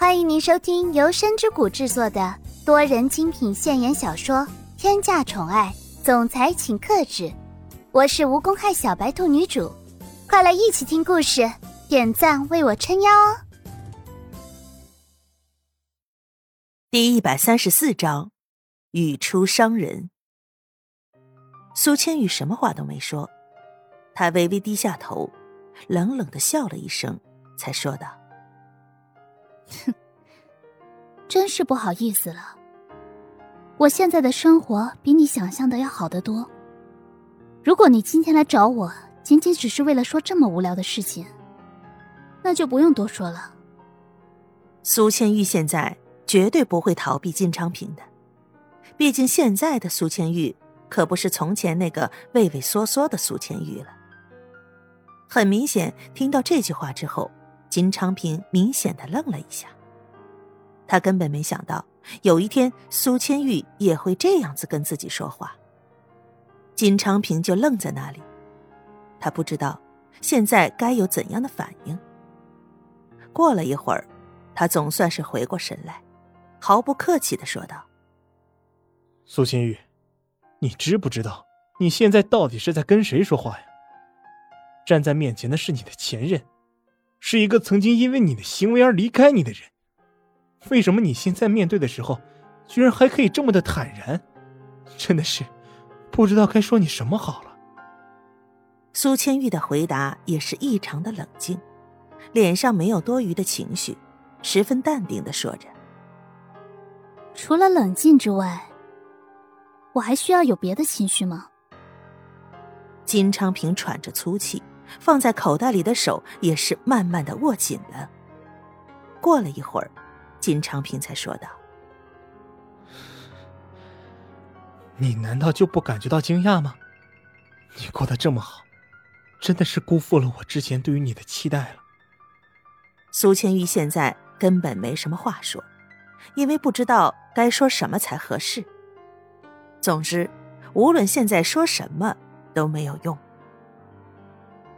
欢迎您收听由深之谷制作的多人精品现言小说《天价宠爱总裁请克制》，我是无公害小白兔女主，快来一起听故事，点赞为我撑腰哦！第一百三十四章，语出伤人。苏千羽什么话都没说，他微微低下头，冷冷的笑了一声，才说道。哼，真是不好意思了。我现在的生活比你想象的要好得多。如果你今天来找我，仅仅只是为了说这么无聊的事情，那就不用多说了。苏千玉现在绝对不会逃避金昌平的，毕竟现在的苏千玉可不是从前那个畏畏缩缩的苏千玉了。很明显，听到这句话之后。金昌平明显的愣了一下，他根本没想到有一天苏千玉也会这样子跟自己说话。金昌平就愣在那里，他不知道现在该有怎样的反应。过了一会儿，他总算是回过神来，毫不客气的说道：“苏千玉，你知不知道你现在到底是在跟谁说话呀？站在面前的是你的前任。”是一个曾经因为你的行为而离开你的人，为什么你现在面对的时候，居然还可以这么的坦然？真的是不知道该说你什么好了。苏千玉的回答也是异常的冷静，脸上没有多余的情绪，十分淡定的说着：“除了冷静之外，我还需要有别的情绪吗？”金昌平喘着粗气。放在口袋里的手也是慢慢的握紧了。过了一会儿，金昌平才说道：“你难道就不感觉到惊讶吗？你过得这么好，真的是辜负了我之前对于你的期待了。”苏千玉现在根本没什么话说，因为不知道该说什么才合适。总之，无论现在说什么都没有用。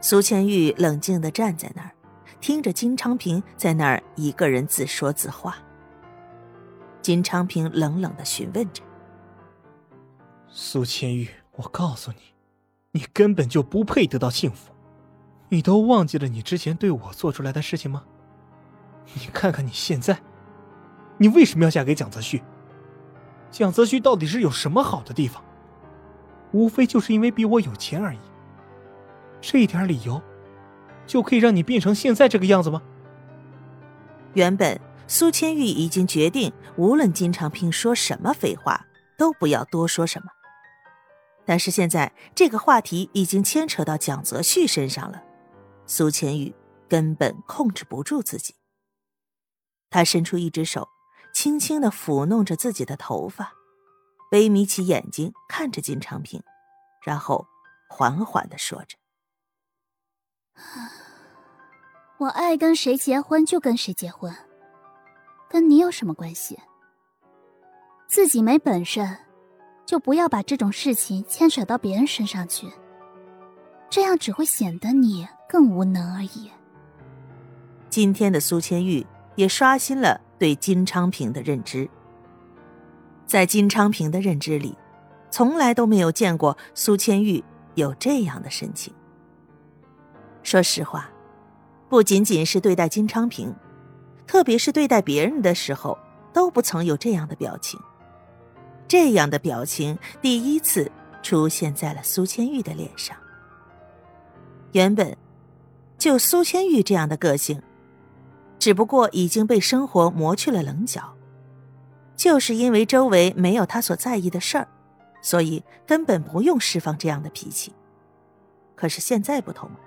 苏千玉冷静的站在那儿，听着金昌平在那儿一个人自说自话。金昌平冷冷的询问着：“苏千玉，我告诉你，你根本就不配得到幸福。你都忘记了你之前对我做出来的事情吗？你看看你现在，你为什么要嫁给蒋泽旭？蒋泽旭到底是有什么好的地方？无非就是因为比我有钱而已。”这一点理由，就可以让你变成现在这个样子吗？原本苏千玉已经决定，无论金长平说什么废话，都不要多说什么。但是现在这个话题已经牵扯到蒋泽旭身上了，苏千玉根本控制不住自己。他伸出一只手，轻轻的抚弄着自己的头发，微眯起眼睛看着金长平，然后缓缓的说着。我爱跟谁结婚就跟谁结婚，跟你有什么关系？自己没本事，就不要把这种事情牵扯到别人身上去，这样只会显得你更无能而已。今天的苏千玉也刷新了对金昌平的认知，在金昌平的认知里，从来都没有见过苏千玉有这样的神情。说实话，不仅仅是对待金昌平，特别是对待别人的时候，都不曾有这样的表情。这样的表情第一次出现在了苏千玉的脸上。原本，就苏千玉这样的个性，只不过已经被生活磨去了棱角，就是因为周围没有他所在意的事儿，所以根本不用释放这样的脾气。可是现在不同了。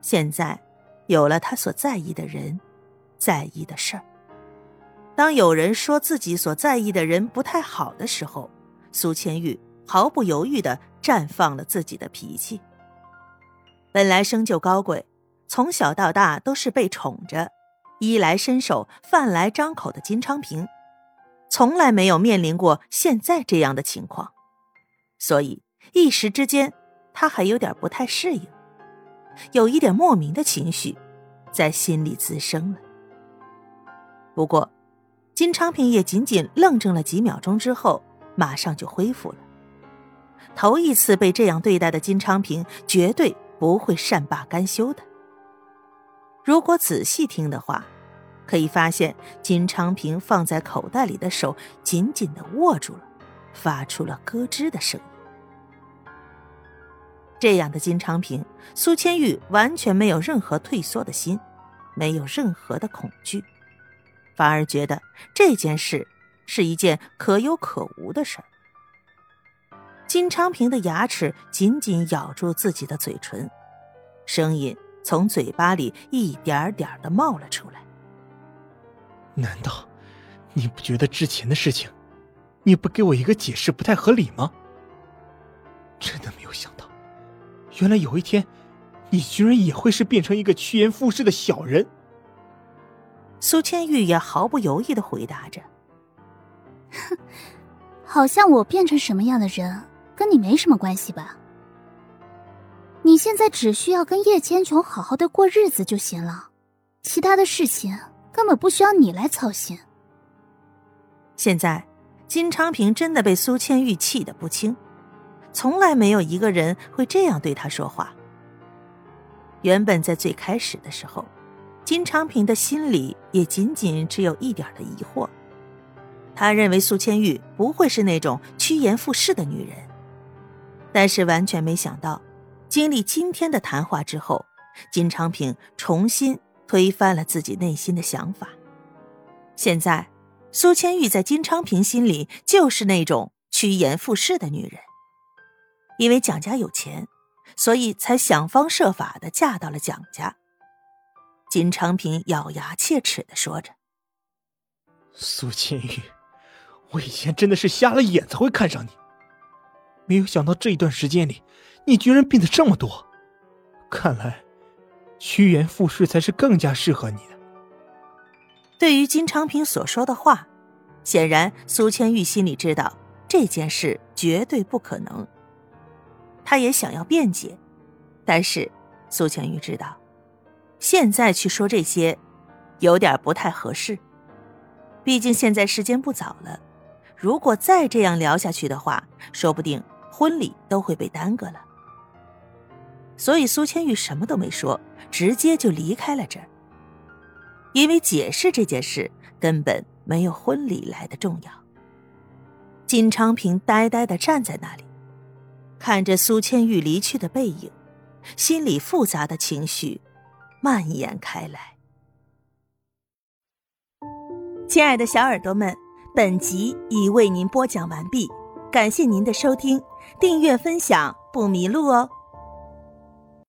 现在，有了他所在意的人，在意的事儿。当有人说自己所在意的人不太好的时候，苏千玉毫不犹豫的绽放了自己的脾气。本来生就高贵，从小到大都是被宠着，衣来伸手、饭来张口的金昌平，从来没有面临过现在这样的情况，所以一时之间他还有点不太适应。有一点莫名的情绪，在心里滋生了。不过，金昌平也仅仅愣怔了几秒钟之后，马上就恢复了。头一次被这样对待的金昌平，绝对不会善罢甘休的。如果仔细听的话，可以发现金昌平放在口袋里的手紧紧的握住了，发出了咯吱的声音。这样的金昌平，苏千玉完全没有任何退缩的心，没有任何的恐惧，反而觉得这件事是一件可有可无的事儿。金昌平的牙齿紧紧咬住自己的嘴唇，声音从嘴巴里一点点的冒了出来。难道你不觉得之前的事情，你不给我一个解释不太合理吗？真的没有想到，原来有一天，你居然也会是变成一个趋炎附势的小人。苏千玉也毫不犹豫的回答着：“哼，好像我变成什么样的人。”跟你没什么关系吧？你现在只需要跟叶千琼好好的过日子就行了，其他的事情根本不需要你来操心。现在，金昌平真的被苏千玉气得不轻，从来没有一个人会这样对他说话。原本在最开始的时候，金昌平的心里也仅仅只有一点的疑惑，他认为苏千玉不会是那种趋炎附势的女人。但是完全没想到，经历今天的谈话之后，金昌平重新推翻了自己内心的想法。现在，苏千玉在金昌平心里就是那种趋炎附势的女人。因为蒋家有钱，所以才想方设法的嫁到了蒋家。金昌平咬牙切齿的说着：“苏千玉，我以前真的是瞎了眼才会看上你。”没有想到这一段时间里，你居然变得这么多。看来，趋炎附势才是更加适合你的。对于金昌平所说的话，显然苏千玉心里知道这件事绝对不可能。他也想要辩解，但是苏千玉知道，现在去说这些，有点不太合适。毕竟现在时间不早了，如果再这样聊下去的话，说不定。婚礼都会被耽搁了，所以苏千玉什么都没说，直接就离开了这儿。因为解释这件事根本没有婚礼来的重要。金昌平呆呆的站在那里，看着苏千玉离去的背影，心里复杂的情绪蔓延开来。亲爱的小耳朵们，本集已为您播讲完毕。感谢您的收听，订阅分享不迷路哦。